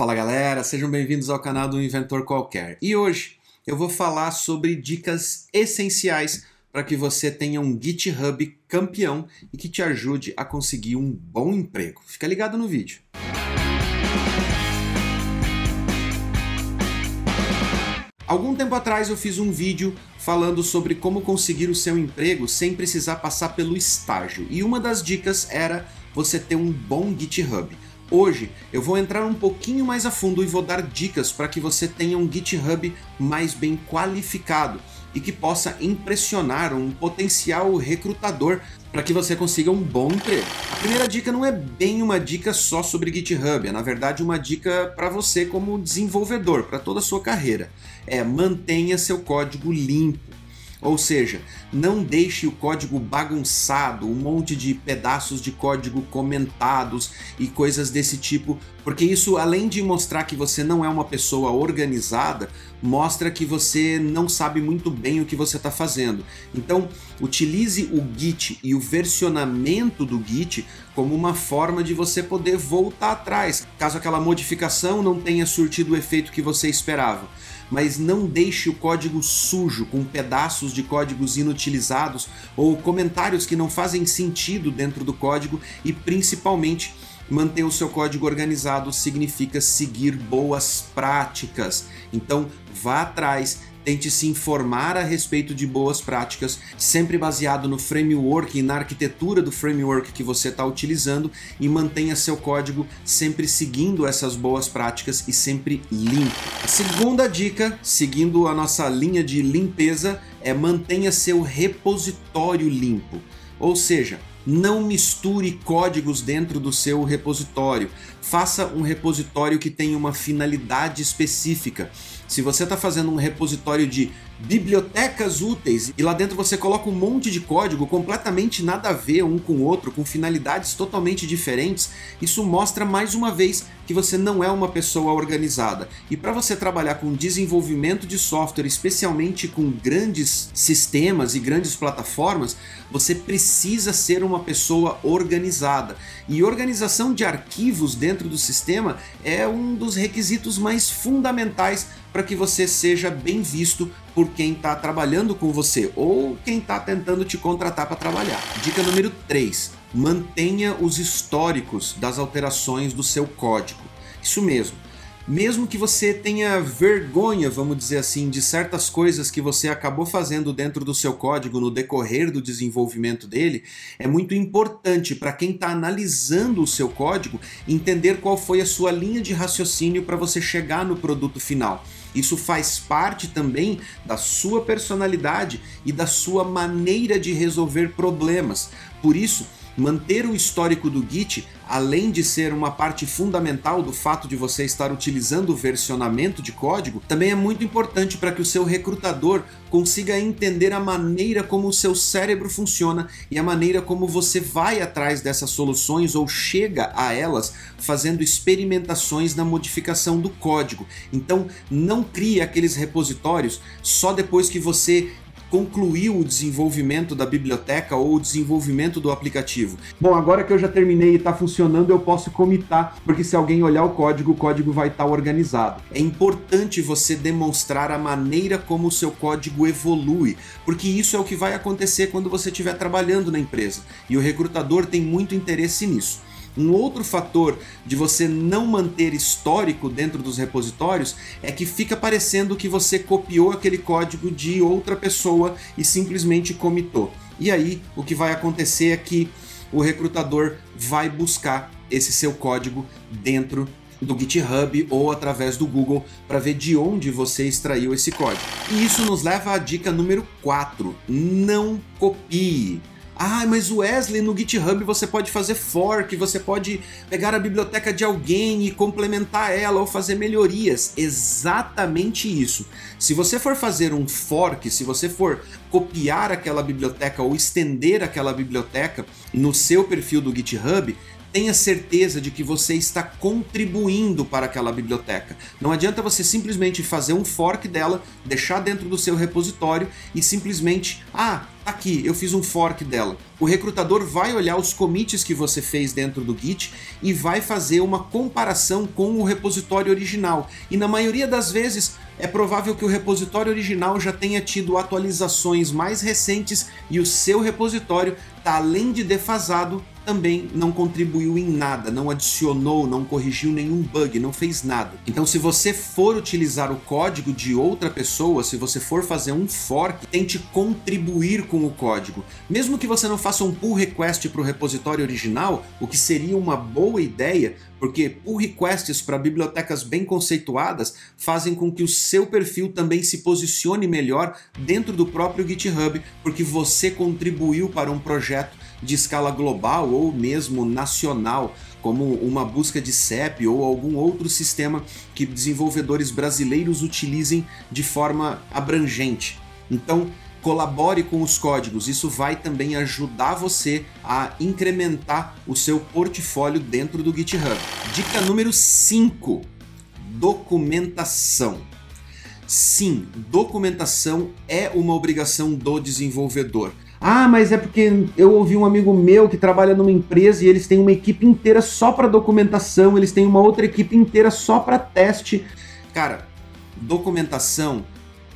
Fala galera, sejam bem-vindos ao canal do Inventor Qualquer. E hoje eu vou falar sobre dicas essenciais para que você tenha um GitHub campeão e que te ajude a conseguir um bom emprego. Fica ligado no vídeo. Algum tempo atrás eu fiz um vídeo falando sobre como conseguir o seu emprego sem precisar passar pelo estágio. E uma das dicas era você ter um bom GitHub. Hoje eu vou entrar um pouquinho mais a fundo e vou dar dicas para que você tenha um GitHub mais bem qualificado e que possa impressionar um potencial recrutador para que você consiga um bom emprego. A primeira dica não é bem uma dica só sobre GitHub, é na verdade uma dica para você como desenvolvedor, para toda a sua carreira. É mantenha seu código limpo. Ou seja, não deixe o código bagunçado, um monte de pedaços de código comentados e coisas desse tipo, porque isso, além de mostrar que você não é uma pessoa organizada, mostra que você não sabe muito bem o que você está fazendo. Então, utilize o Git e o versionamento do Git como uma forma de você poder voltar atrás, caso aquela modificação não tenha surtido o efeito que você esperava mas não deixe o código sujo com pedaços de códigos inutilizados ou comentários que não fazem sentido dentro do código e principalmente manter o seu código organizado significa seguir boas práticas. Então, vá atrás Tente se informar a respeito de boas práticas, sempre baseado no framework e na arquitetura do framework que você está utilizando e mantenha seu código sempre seguindo essas boas práticas e sempre limpo. A segunda dica, seguindo a nossa linha de limpeza, é mantenha seu repositório limpo. Ou seja, não misture códigos dentro do seu repositório. Faça um repositório que tenha uma finalidade específica. Se você está fazendo um repositório de bibliotecas úteis e lá dentro você coloca um monte de código completamente nada a ver um com o outro, com finalidades totalmente diferentes, isso mostra mais uma vez que você não é uma pessoa organizada. E para você trabalhar com desenvolvimento de software, especialmente com grandes sistemas e grandes plataformas, você precisa ser uma pessoa organizada. E organização de arquivos dentro do sistema é um dos requisitos mais fundamentais para que você seja bem visto por quem está trabalhando com você ou quem está tentando te contratar para trabalhar. Dica número 3: mantenha os históricos das alterações do seu código. Isso mesmo mesmo que você tenha vergonha, vamos dizer assim, de certas coisas que você acabou fazendo dentro do seu código no decorrer do desenvolvimento dele, é muito importante para quem está analisando o seu código entender qual foi a sua linha de raciocínio para você chegar no produto final. Isso faz parte também da sua personalidade e da sua maneira de resolver problemas. Por isso, Manter o histórico do Git, além de ser uma parte fundamental do fato de você estar utilizando o versionamento de código, também é muito importante para que o seu recrutador consiga entender a maneira como o seu cérebro funciona e a maneira como você vai atrás dessas soluções ou chega a elas fazendo experimentações na modificação do código. Então, não crie aqueles repositórios só depois que você concluiu o desenvolvimento da biblioteca ou o desenvolvimento do aplicativo. Bom, agora que eu já terminei e está funcionando, eu posso comitar, porque se alguém olhar o código, o código vai estar tá organizado. É importante você demonstrar a maneira como o seu código evolui, porque isso é o que vai acontecer quando você estiver trabalhando na empresa. E o recrutador tem muito interesse nisso. Um outro fator de você não manter histórico dentro dos repositórios é que fica parecendo que você copiou aquele código de outra pessoa e simplesmente comitou. E aí o que vai acontecer é que o recrutador vai buscar esse seu código dentro do GitHub ou através do Google para ver de onde você extraiu esse código. E isso nos leva à dica número 4: não copie. Ah, mas Wesley no GitHub você pode fazer fork, você pode pegar a biblioteca de alguém e complementar ela ou fazer melhorias. Exatamente isso. Se você for fazer um fork, se você for copiar aquela biblioteca ou estender aquela biblioteca no seu perfil do GitHub, tenha certeza de que você está contribuindo para aquela biblioteca. Não adianta você simplesmente fazer um fork dela, deixar dentro do seu repositório e simplesmente, ah, tá aqui, eu fiz um fork dela. O recrutador vai olhar os commits que você fez dentro do Git e vai fazer uma comparação com o repositório original. E na maioria das vezes é provável que o repositório original já tenha tido atualizações mais recentes e o seu repositório está além de defasado também não contribuiu em nada, não adicionou, não corrigiu nenhum bug, não fez nada. Então, se você for utilizar o código de outra pessoa, se você for fazer um fork, tente contribuir com o código. Mesmo que você não faça um pull request para o repositório original, o que seria uma boa ideia, porque pull requests para bibliotecas bem conceituadas fazem com que o seu perfil também se posicione melhor dentro do próprio GitHub, porque você contribuiu para um projeto de escala global ou mesmo nacional, como uma busca de CEP ou algum outro sistema que desenvolvedores brasileiros utilizem de forma abrangente. Então, colabore com os códigos, isso vai também ajudar você a incrementar o seu portfólio dentro do GitHub. Dica número 5: documentação. Sim, documentação é uma obrigação do desenvolvedor. Ah, mas é porque eu ouvi um amigo meu que trabalha numa empresa e eles têm uma equipe inteira só para documentação, eles têm uma outra equipe inteira só para teste. Cara, documentação,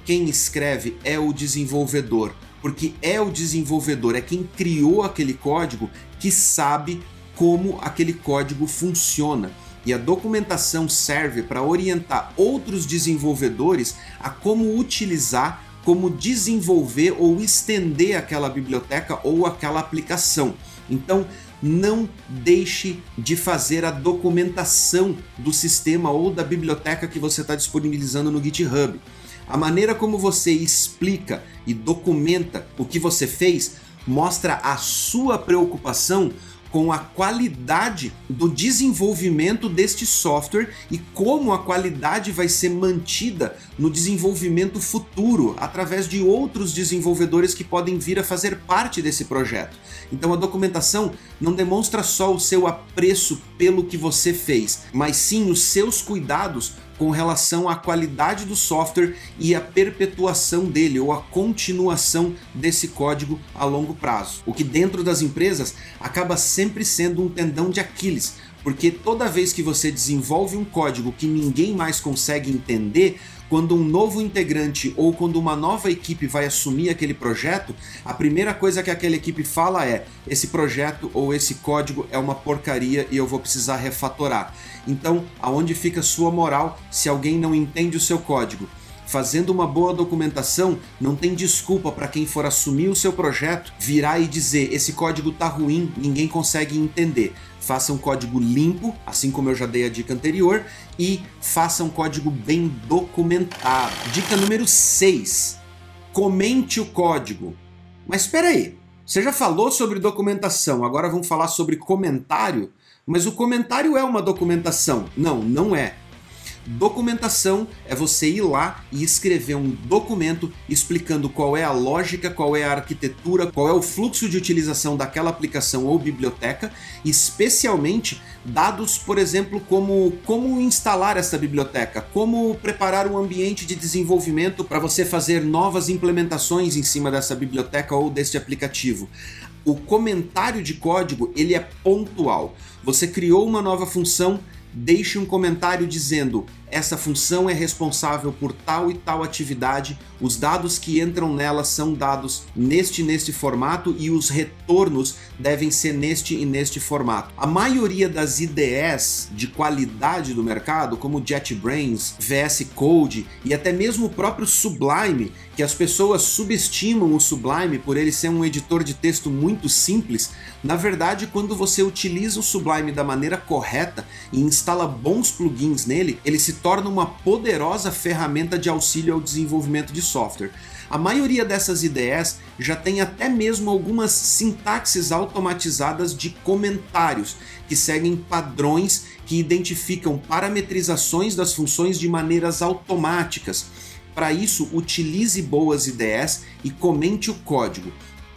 quem escreve é o desenvolvedor, porque é o desenvolvedor, é quem criou aquele código que sabe como aquele código funciona. E a documentação serve para orientar outros desenvolvedores a como utilizar como desenvolver ou estender aquela biblioteca ou aquela aplicação. Então, não deixe de fazer a documentação do sistema ou da biblioteca que você está disponibilizando no GitHub. A maneira como você explica e documenta o que você fez mostra a sua preocupação com a qualidade do desenvolvimento deste software e como a qualidade vai ser mantida no desenvolvimento futuro através de outros desenvolvedores que podem vir a fazer parte desse projeto. Então a documentação não demonstra só o seu apreço pelo que você fez, mas sim os seus cuidados com relação à qualidade do software e a perpetuação dele ou a continuação desse código a longo prazo. O que dentro das empresas acaba sempre sendo um tendão de Aquiles, porque toda vez que você desenvolve um código que ninguém mais consegue entender, quando um novo integrante ou quando uma nova equipe vai assumir aquele projeto, a primeira coisa que aquela equipe fala é: esse projeto ou esse código é uma porcaria e eu vou precisar refatorar. Então, aonde fica sua moral se alguém não entende o seu código? Fazendo uma boa documentação, não tem desculpa para quem for assumir o seu projeto virar e dizer: esse código tá ruim, ninguém consegue entender. Faça um código limpo, assim como eu já dei a dica anterior, e faça um código bem documentado. Dica número 6: comente o código. Mas espera aí, você já falou sobre documentação, agora vamos falar sobre comentário? Mas o comentário é uma documentação? Não, não é. Documentação é você ir lá e escrever um documento explicando qual é a lógica, qual é a arquitetura, qual é o fluxo de utilização daquela aplicação ou biblioteca, especialmente dados, por exemplo, como como instalar essa biblioteca, como preparar um ambiente de desenvolvimento para você fazer novas implementações em cima dessa biblioteca ou deste aplicativo. O comentário de código ele é pontual. Você criou uma nova função, deixe um comentário dizendo essa função é responsável por tal e tal atividade, os dados que entram nela são dados neste e neste formato e os retornos devem ser neste e neste formato. A maioria das IDEs de qualidade do mercado, como JetBrains, VS Code e até mesmo o próprio Sublime, que as pessoas subestimam o Sublime por ele ser um editor de texto muito simples, na verdade, quando você utiliza o Sublime da maneira correta e instala bons plugins nele, ele se torna uma poderosa ferramenta de auxílio ao desenvolvimento de software. A maioria dessas IDEs já tem até mesmo algumas sintaxes automatizadas de comentários, que seguem padrões que identificam parametrizações das funções de maneiras automáticas. Para isso, utilize boas IDEs e comente o código.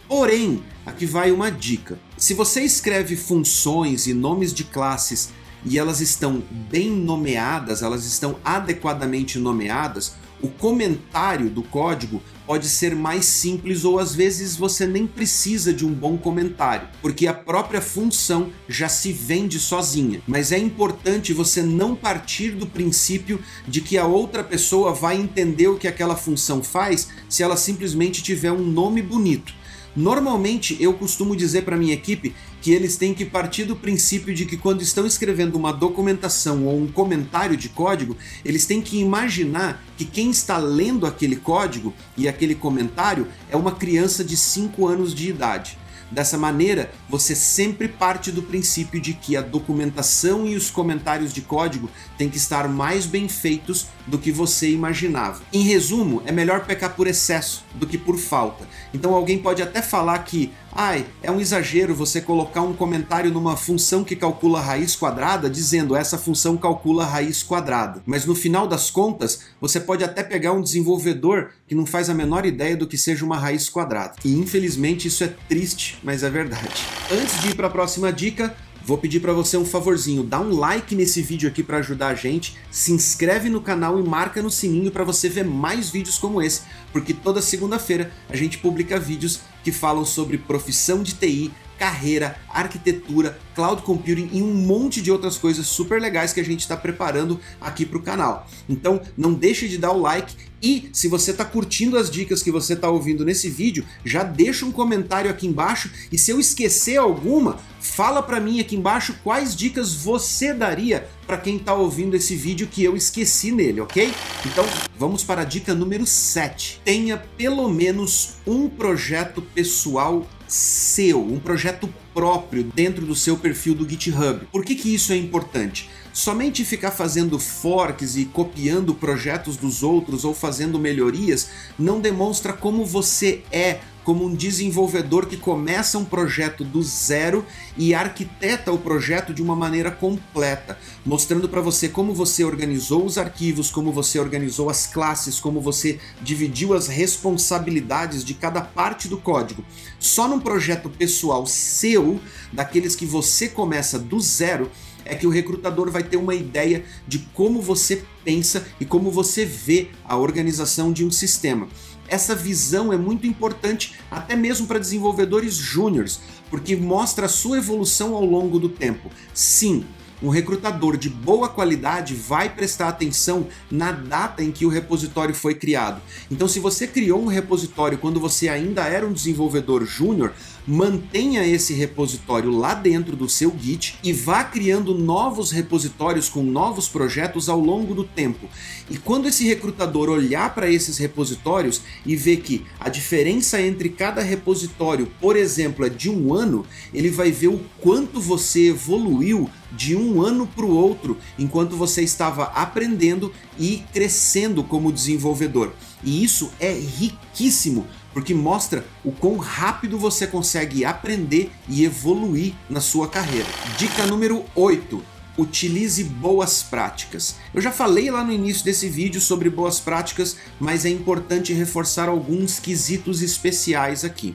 Porém, aqui vai uma dica. Se você escreve funções e nomes de classes e elas estão bem nomeadas, elas estão adequadamente nomeadas, o comentário do código pode ser mais simples ou às vezes você nem precisa de um bom comentário, porque a própria função já se vende sozinha. Mas é importante você não partir do princípio de que a outra pessoa vai entender o que aquela função faz se ela simplesmente tiver um nome bonito. Normalmente eu costumo dizer para minha equipe que eles têm que partir do princípio de que quando estão escrevendo uma documentação ou um comentário de código, eles têm que imaginar que quem está lendo aquele código e aquele comentário é uma criança de 5 anos de idade. Dessa maneira, você sempre parte do princípio de que a documentação e os comentários de código têm que estar mais bem feitos do que você imaginava. Em resumo, é melhor pecar por excesso do que por falta. Então alguém pode até falar que Ai, é um exagero você colocar um comentário numa função que calcula raiz quadrada dizendo essa função calcula raiz quadrada. Mas no final das contas, você pode até pegar um desenvolvedor que não faz a menor ideia do que seja uma raiz quadrada. E infelizmente isso é triste, mas é verdade. Antes de ir para a próxima dica, Vou pedir para você um favorzinho, dá um like nesse vídeo aqui para ajudar a gente, se inscreve no canal e marca no sininho para você ver mais vídeos como esse, porque toda segunda-feira a gente publica vídeos que falam sobre profissão de TI, carreira, arquitetura, cloud computing e um monte de outras coisas super legais que a gente está preparando aqui para o canal. Então não deixe de dar o like e se você está curtindo as dicas que você está ouvindo nesse vídeo, já deixa um comentário aqui embaixo e se eu esquecer alguma, fala para mim aqui embaixo quais dicas você daria para quem está ouvindo esse vídeo que eu esqueci nele, ok? Então vamos para a dica número 7. Tenha pelo menos um projeto pessoal seu, um projeto próprio dentro do seu perfil do GitHub. Por que, que isso é importante? Somente ficar fazendo forks e copiando projetos dos outros ou fazendo melhorias não demonstra como você é como um desenvolvedor que começa um projeto do zero e arquiteta o projeto de uma maneira completa, mostrando para você como você organizou os arquivos, como você organizou as classes, como você dividiu as responsabilidades de cada parte do código. Só num projeto pessoal seu, daqueles que você começa do zero, é que o recrutador vai ter uma ideia de como você pensa e como você vê a organização de um sistema essa visão é muito importante até mesmo para desenvolvedores júniores, porque mostra a sua evolução ao longo do tempo. Sim, um recrutador de boa qualidade vai prestar atenção na data em que o repositório foi criado. Então, se você criou um repositório quando você ainda era um desenvolvedor júnior, mantenha esse repositório lá dentro do seu Git e vá criando novos repositórios com novos projetos ao longo do tempo. E quando esse recrutador olhar para esses repositórios e ver que a diferença entre cada repositório, por exemplo, é de um ano, ele vai ver o quanto você evoluiu de um ano para o outro enquanto você estava aprendendo e crescendo como desenvolvedor. E isso é riquíssimo porque mostra o quão rápido você consegue aprender e evoluir na sua carreira. Dica número 8 utilize boas práticas. Eu já falei lá no início desse vídeo sobre boas práticas, mas é importante reforçar alguns quesitos especiais aqui.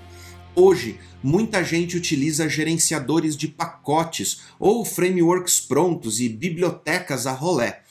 Hoje, muita gente utiliza gerenciadores de pacotes ou frameworks prontos e bibliotecas a rolé.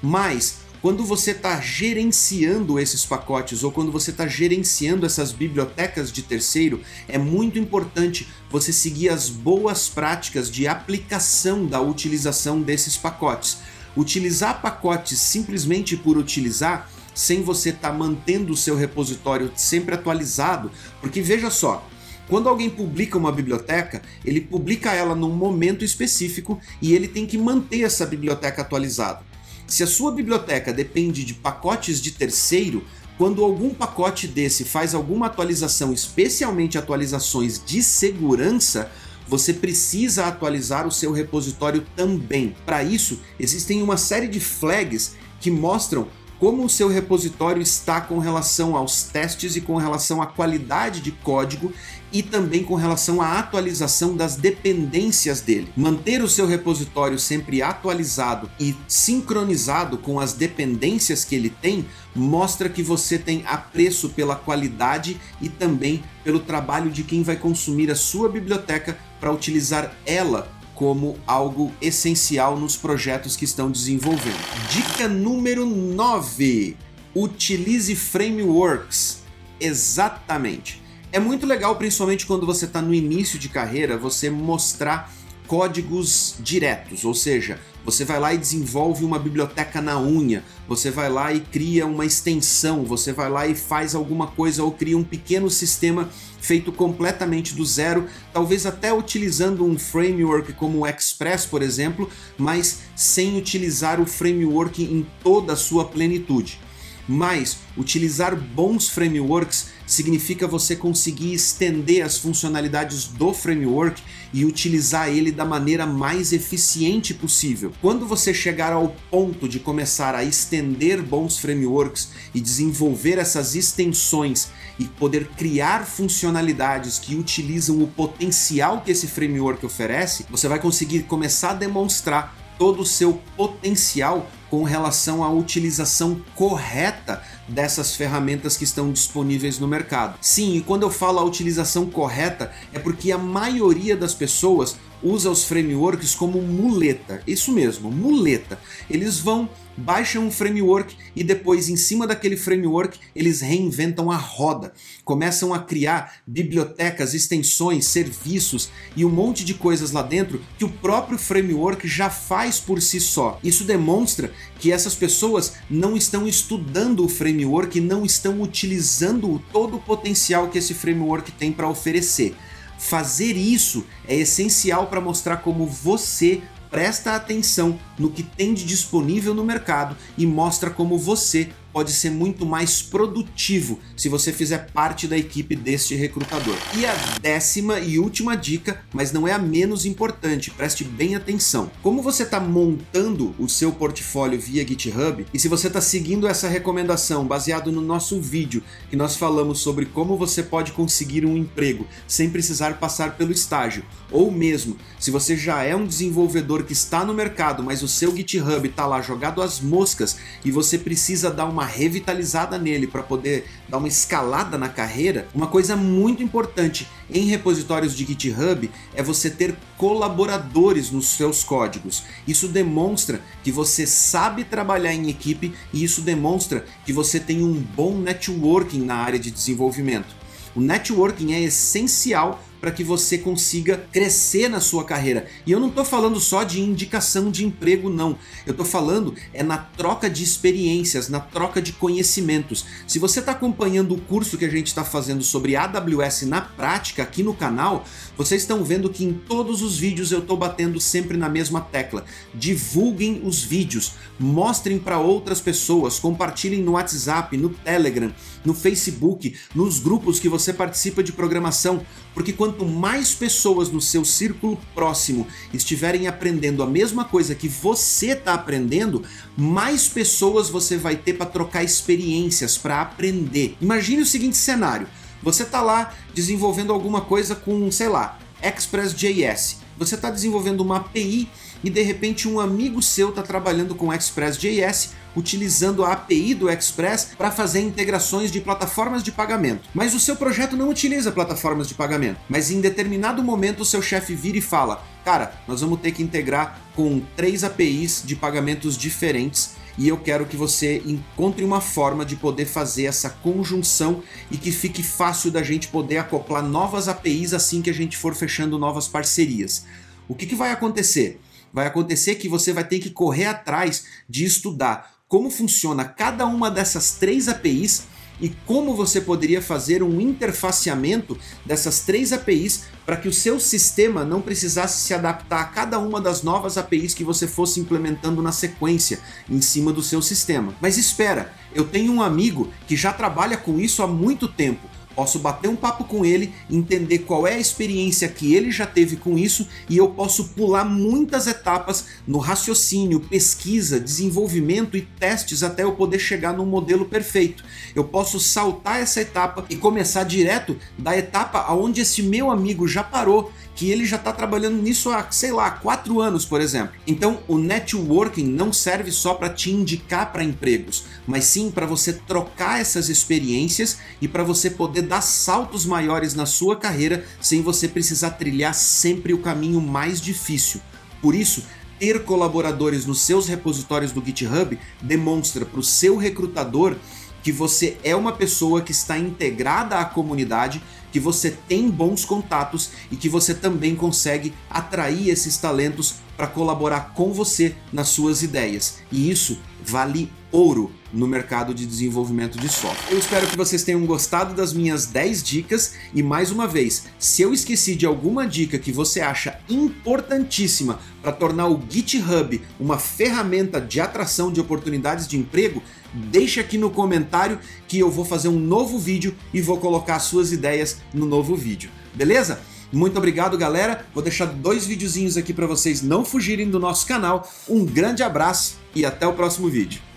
Mas quando você está gerenciando esses pacotes ou quando você está gerenciando essas bibliotecas de terceiro, é muito importante você seguir as boas práticas de aplicação da utilização desses pacotes. Utilizar pacotes simplesmente por utilizar sem você estar tá mantendo o seu repositório sempre atualizado, porque veja só, quando alguém publica uma biblioteca, ele publica ela num momento específico e ele tem que manter essa biblioteca atualizada. Se a sua biblioteca depende de pacotes de terceiro, quando algum pacote desse faz alguma atualização, especialmente atualizações de segurança, você precisa atualizar o seu repositório também. Para isso, existem uma série de flags que mostram como o seu repositório está com relação aos testes e com relação à qualidade de código e também com relação à atualização das dependências dele. Manter o seu repositório sempre atualizado e sincronizado com as dependências que ele tem mostra que você tem apreço pela qualidade e também pelo trabalho de quem vai consumir a sua biblioteca para utilizar ela como algo essencial nos projetos que estão desenvolvendo. Dica número 9: utilize frameworks. Exatamente. É muito legal, principalmente quando você está no início de carreira, você mostrar códigos diretos, ou seja, você vai lá e desenvolve uma biblioteca na unha, você vai lá e cria uma extensão, você vai lá e faz alguma coisa ou cria um pequeno sistema feito completamente do zero, talvez até utilizando um framework como o Express, por exemplo, mas sem utilizar o framework em toda a sua plenitude. Mas utilizar bons frameworks significa você conseguir estender as funcionalidades do framework e utilizar ele da maneira mais eficiente possível. Quando você chegar ao ponto de começar a estender bons frameworks e desenvolver essas extensões e poder criar funcionalidades que utilizam o potencial que esse framework oferece, você vai conseguir começar a demonstrar todo o seu potencial com relação à utilização correta dessas ferramentas que estão disponíveis no mercado. Sim, e quando eu falo a utilização correta, é porque a maioria das pessoas usa os frameworks como muleta. Isso mesmo, muleta. Eles vão baixam um framework e depois, em cima daquele framework, eles reinventam a roda. Começam a criar bibliotecas, extensões, serviços e um monte de coisas lá dentro que o próprio framework já faz por si só. Isso demonstra que essas pessoas não estão estudando o framework não estão utilizando todo o potencial que esse framework tem para oferecer. Fazer isso é essencial para mostrar como você presta atenção no que tem de disponível no mercado e mostra como você pode ser muito mais produtivo se você fizer parte da equipe deste recrutador. E a décima e última dica, mas não é a menos importante, preste bem atenção. Como você está montando o seu portfólio via GitHub e se você está seguindo essa recomendação baseado no nosso vídeo que nós falamos sobre como você pode conseguir um emprego sem precisar passar pelo estágio, ou mesmo se você já é um desenvolvedor que está no mercado, mas o seu GitHub está lá jogado às moscas e você precisa dar uma revitalizada nele para poder dar uma escalada na carreira, uma coisa muito importante em repositórios de GitHub é você ter colaboradores nos seus códigos. Isso demonstra que você sabe trabalhar em equipe e isso demonstra que você tem um bom networking na área de desenvolvimento. O networking é essencial para que você consiga crescer na sua carreira. E eu não estou falando só de indicação de emprego, não. Eu estou falando é na troca de experiências, na troca de conhecimentos. Se você está acompanhando o curso que a gente está fazendo sobre AWS na prática aqui no canal, vocês estão vendo que em todos os vídeos eu estou batendo sempre na mesma tecla. Divulguem os vídeos, mostrem para outras pessoas, compartilhem no WhatsApp, no Telegram, no Facebook, nos grupos que você participa de programação, porque quanto mais pessoas no seu círculo próximo estiverem aprendendo a mesma coisa que você está aprendendo, mais pessoas você vai ter para trocar experiências, para aprender. Imagine o seguinte cenário: você está lá desenvolvendo alguma coisa com, sei lá, Express.js. Você está desenvolvendo uma API e de repente um amigo seu está trabalhando com Express.js utilizando a API do Express para fazer integrações de plataformas de pagamento. Mas o seu projeto não utiliza plataformas de pagamento. Mas em determinado momento o seu chefe vira e fala: Cara, nós vamos ter que integrar com três APIs de pagamentos diferentes e eu quero que você encontre uma forma de poder fazer essa conjunção e que fique fácil da gente poder acoplar novas APIs assim que a gente for fechando novas parcerias. O que, que vai acontecer? vai acontecer que você vai ter que correr atrás de estudar como funciona cada uma dessas três APIs e como você poderia fazer um interfaceamento dessas três APIs para que o seu sistema não precisasse se adaptar a cada uma das novas APIs que você fosse implementando na sequência em cima do seu sistema. Mas espera, eu tenho um amigo que já trabalha com isso há muito tempo posso bater um papo com ele, entender qual é a experiência que ele já teve com isso e eu posso pular muitas etapas no raciocínio, pesquisa, desenvolvimento e testes até eu poder chegar num modelo perfeito. Eu posso saltar essa etapa e começar direto da etapa aonde esse meu amigo já parou que ele já está trabalhando nisso há, sei lá, quatro anos, por exemplo. Então, o networking não serve só para te indicar para empregos, mas sim para você trocar essas experiências e para você poder dar saltos maiores na sua carreira sem você precisar trilhar sempre o caminho mais difícil. Por isso, ter colaboradores nos seus repositórios do GitHub demonstra para o seu recrutador que você é uma pessoa que está integrada à comunidade, que você tem bons contatos e que você também consegue atrair esses talentos para colaborar com você nas suas ideias. E isso vale ouro no mercado de desenvolvimento de software. Eu espero que vocês tenham gostado das minhas 10 dicas e mais uma vez, se eu esqueci de alguma dica que você acha importantíssima para tornar o GitHub uma ferramenta de atração de oportunidades de emprego, deixa aqui no comentário que eu vou fazer um novo vídeo e vou colocar suas ideias no novo vídeo. Beleza? Muito obrigado, galera. Vou deixar dois videozinhos aqui para vocês não fugirem do nosso canal. Um grande abraço e até o próximo vídeo.